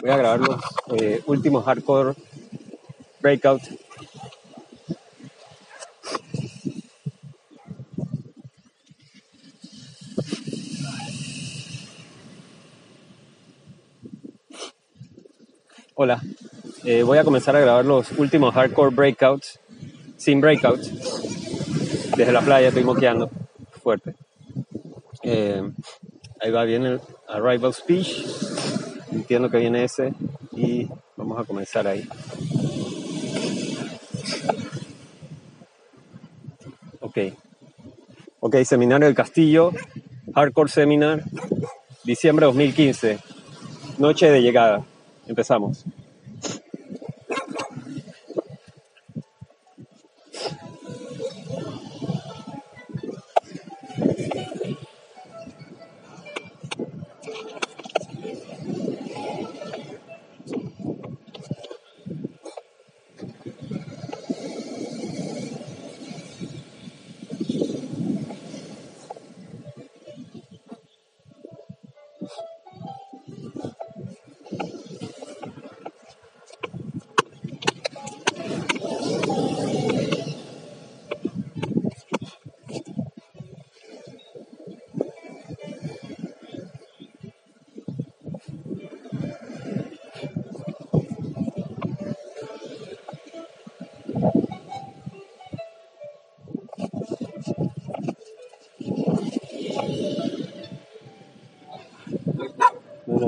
Voy a grabar los eh, últimos hardcore breakout. Hola, Eh, voy a comenzar a grabar los últimos hardcore breakouts sin breakouts. Desde la playa estoy moqueando fuerte. Eh, ahí va bien el arrival speech. Entiendo que viene ese y vamos a comenzar ahí. Ok. Ok, Seminario del Castillo, Hardcore Seminar, diciembre 2015, noche de llegada. Empezamos.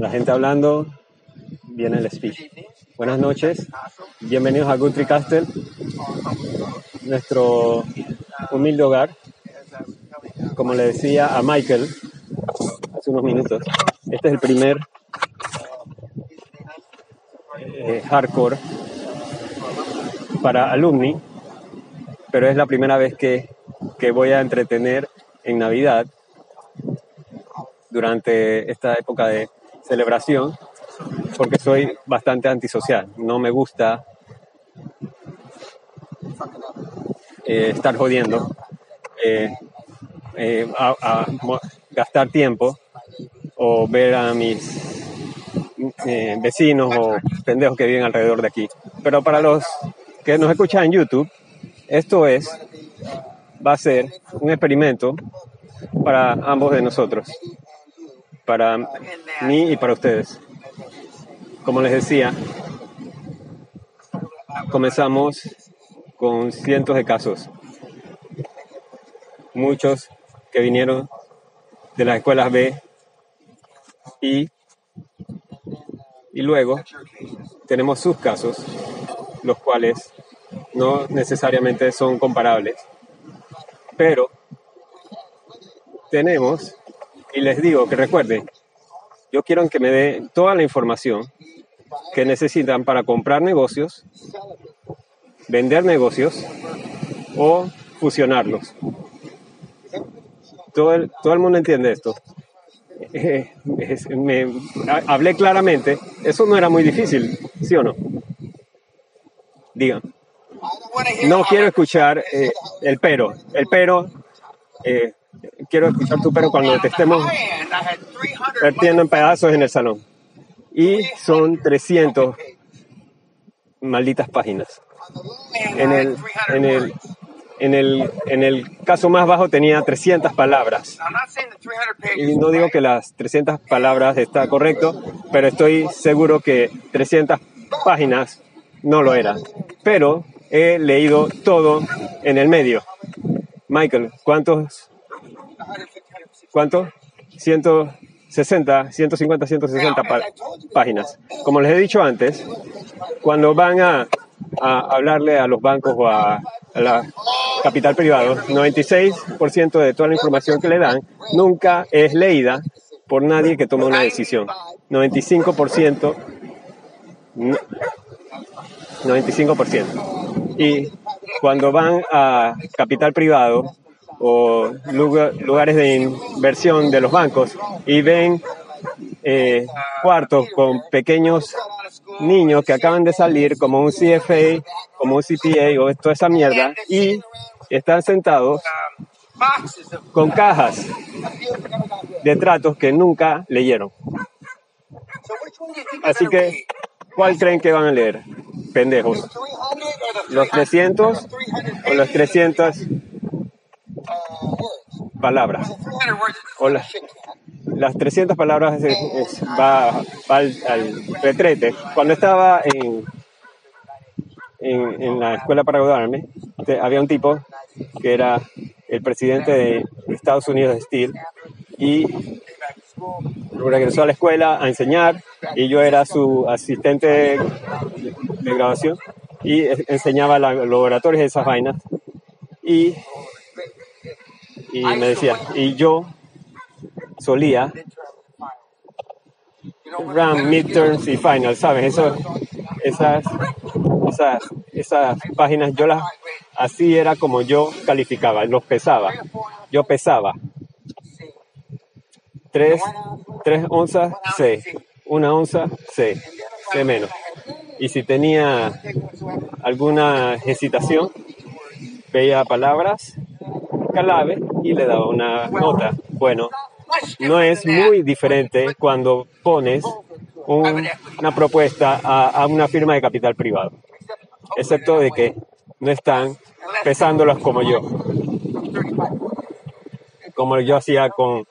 La gente hablando, viene el speech. Buenas noches, bienvenidos a Guthrie Castle, nuestro humilde hogar. Como le decía a Michael hace unos minutos, este es el primer eh, hardcore para alumni, pero es la primera vez que, que voy a entretener en Navidad durante esta época de celebración porque soy bastante antisocial. No me gusta eh, estar jodiendo, eh, eh, gastar tiempo o ver a mis vecinos o pendejos que viven alrededor de aquí. Pero para los que nos escuchan en YouTube, esto es, va a ser un experimento para ambos de nosotros, para mí y para ustedes. Como les decía, comenzamos con cientos de casos, muchos que vinieron de las escuelas B y, y luego tenemos sus casos, los cuales no necesariamente son comparables, pero tenemos, y les digo que recuerden, yo quiero que me den toda la información que necesitan para comprar negocios, vender negocios o fusionarlos. Todo el, todo el mundo entiende esto. Eh, es- me, ha- hablé claramente, eso no era muy difícil, ¿sí o no? Digan. No quiero escuchar eh, el pero. El pero, eh, quiero escuchar tu pero cuando te estemos partiendo en pedazos en el salón. Y son 300 malditas páginas. En el, en el, en el, en el caso más bajo tenía 300 palabras. Y no digo que las 300 palabras está correcto, pero estoy seguro que 300 páginas no lo eran. Pero he leído todo en el medio. Michael, ¿cuántos? ¿Cuántos? 160, 150, 160 pa- páginas. Como les he dicho antes, cuando van a, hablarle a los bancos o a, a la capital privado, 96% de toda la información que le dan nunca es leída por nadie que tome una decisión. 95%, no- 95%. Y cuando van a capital privado o lugar- lugares de inversión de los bancos y ven eh, cuartos con pequeños niños que acaban de salir como un CFA, como un CPA o toda esa mierda y están sentados con cajas de tratos que nunca leyeron. Así que, ¿cuál creen que van a leer? Pendejos. ¿Los 300 o los 300 palabras? O las 300 palabras va, al, retrete. Cuando estaba en, en, la escuela para graduarme, había un tipo que era el presidente de Estados Unidos de Steel y regresó a la escuela a enseñar y yo era su asistente de, grabación y enseñaba los laboratorios de esas vainas y, y me decía, y yo solía run, midterms y finals, ¿sabes? Eso, esas, esas, esas páginas yo las, así era como yo calificaba, los pesaba. Yo pesaba. Tres, tres onzas, C. Una onza, C. C menos. Y si tenía alguna hesitación, veía palabras clave y le daba una nota. Bueno, no es muy diferente cuando pones una propuesta a, una firma de capital privado, excepto de que no están pesándolas como yo, como yo hacía con,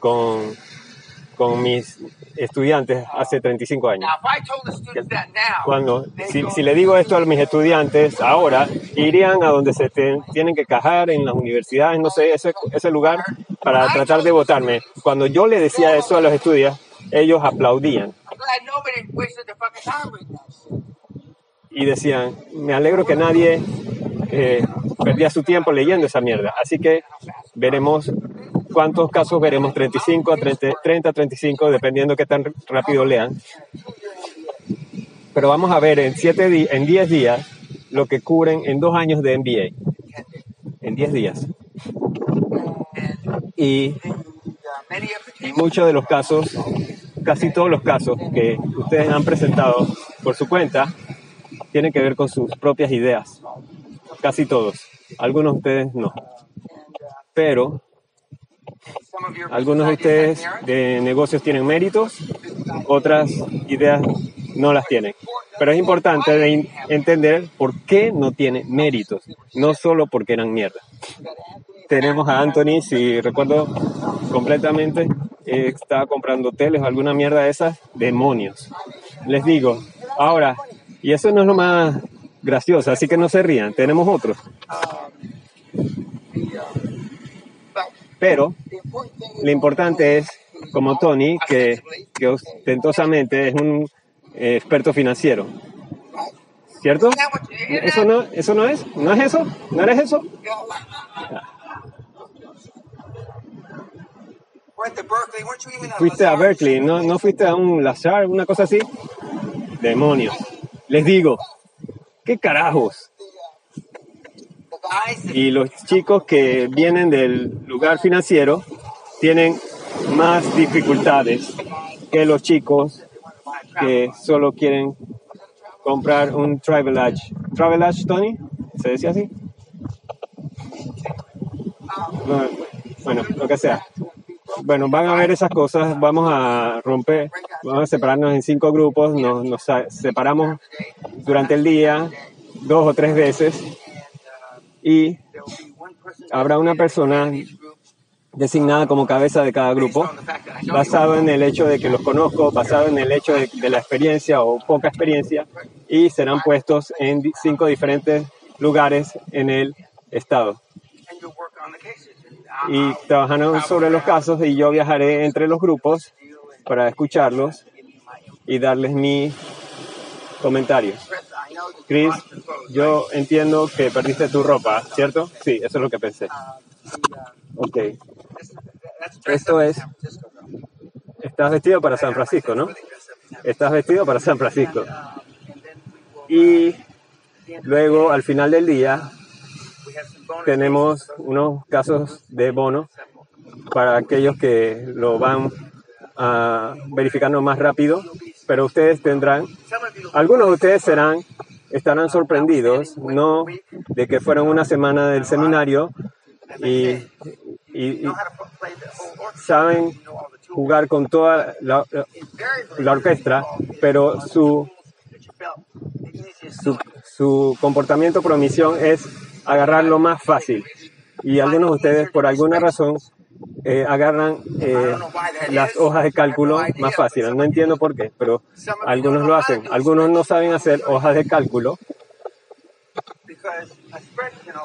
con mis estudiantes hace 35 años. Cuando, si, si, le digo esto a mis estudiantes ahora, irían a donde se tienen que cajar en las universidades, no sé, ese, ese lugar, para tratar de votarme. Cuando yo le decía eso a los estudiantes, ellos aplaudían. Y decían, me alegro que nadie eh, perdía su tiempo leyendo esa mierda. Así que veremos cuántos casos veremos, 35 a 30, 30 35, dependiendo qué tan rápido lean. Pero vamos a ver en, en 10 días lo que cubren en dos años de MBA. En 10 días. Y muchos de los casos, casi todos los casos que ustedes han presentado por su cuenta, tienen que ver con sus propias ideas. Casi todos. Algunos de ustedes no. Pero algunos de ustedes de negocios tienen méritos, otras ideas no las tienen. Pero es importante entender por qué no tiene méritos, no solo porque eran mierda. Tenemos a Anthony, si recuerdo completamente, estaba comprando hoteles o alguna mierda de esas, demonios. Les digo, ahora, y eso no es lo más gracioso, así que no se rían, tenemos otros. Pero lo importante es, como Tony, que, ostentosamente es un eh, experto financiero. ¿Cierto? ¿Eso no, ¿Eso no es? ¿No es eso? ¿No eres eso? Fuiste a Berkeley, ¿no, no fuiste a un Lazar, una cosa así? Demonios. Les digo, ¿qué carajos? Y los chicos que vienen del lugar financiero tienen más dificultades que los chicos que solo quieren comprar un Travel Edge. ¿Travel Edge, Tony? ¿Se decía así? bueno, lo que sea. Bueno, van a ver esas cosas, vamos a romper, vamos a separarnos en cinco grupos, nos, nos separamos durante el día dos o tres veces y habrá una persona designada como cabeza de cada grupo, basado en el hecho de que los conozco, basado en el hecho de, la experiencia o poca experiencia, y serán puestos en cinco diferentes lugares en el estado. Y trabajarán sobre los casos y yo viajaré entre los grupos para escucharlos y darles mi comentario. Chris, yo entiendo que perdiste tu ropa, ¿cierto? Sí, eso es lo que pensé. Ok. Esto es, estás vestido para San Francisco, ¿no? Estás vestido para San Francisco. Y luego, al final del día, tenemos unos casos de bono para aquellos que lo van a verificando más rápido, pero ustedes tendrán, algunos de ustedes serán estarán sorprendidos, no de que fueron una semana del seminario, y, saben jugar con toda la, la orquesta, pero su, su, su comportamiento por omisión es agarrar lo más fácil. Y algunos de ustedes, por alguna razón, eh, agarran eh, las hojas de cálculo más fáciles. No entiendo por qué, pero algunos lo hacen. Algunos no saben hacer hojas de cálculo,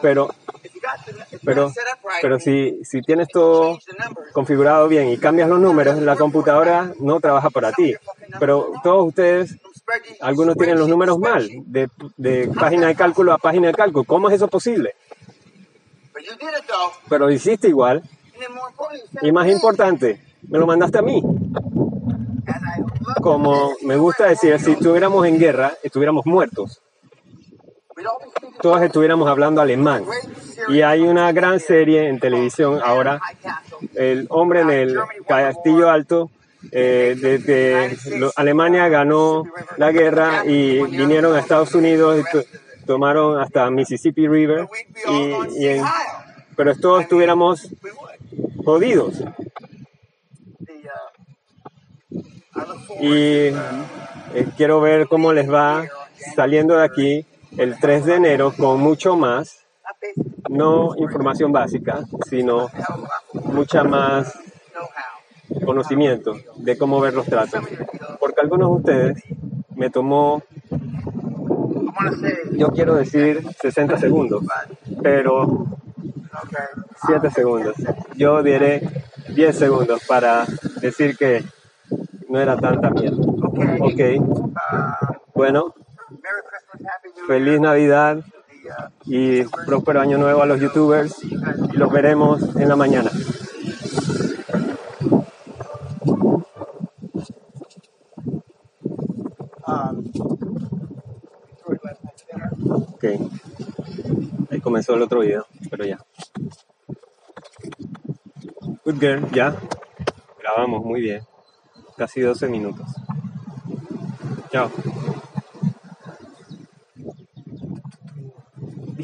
pero, pero, pero si, si tienes todo configurado bien y cambias los números, la computadora no trabaja para ti. Pero todos ustedes, algunos tienen los números mal, de, de página de cálculo a página de cálculo. ¿Cómo es eso posible? Pero lo hiciste igual. Y más importante, me lo mandaste a mí. Como me gusta decir, si estuviéramos en guerra, estuviéramos muertos. Todos estuviéramos hablando alemán. Y hay una gran serie en televisión ahora, El hombre en el castillo alto, eh, desde Alemania ganó la guerra y vinieron a Estados Unidos y to- tomaron hasta Mississippi River, y, pero todos estuviéramos jodidos. Y eh, quiero ver cómo les va saliendo de aquí el 3 de enero con mucho más, no información básica, sino mucha más conocimiento de cómo ver los tratos. Porque algunos de ustedes me tomó, yo quiero decir 60 segundos, pero 7 segundos. Yo diré 10 segundos para decir que no era tanta mierda. Ok, bueno, feliz Navidad y próspero año nuevo a los youtubers. Y los veremos en la mañana. Ok, ahí comenzó el otro video, pero ya. Good girl, ya. Grabamos muy bien. Casi 12 minutos. Chao.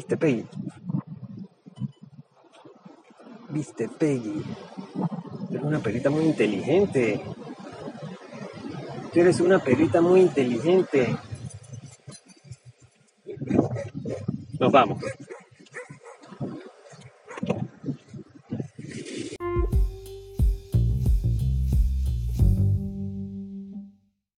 ¿Viste, Peggy? ¿Viste, Peggy? Eres una perrita muy inteligente. Tú eres una perrita muy inteligente. Nos vamos.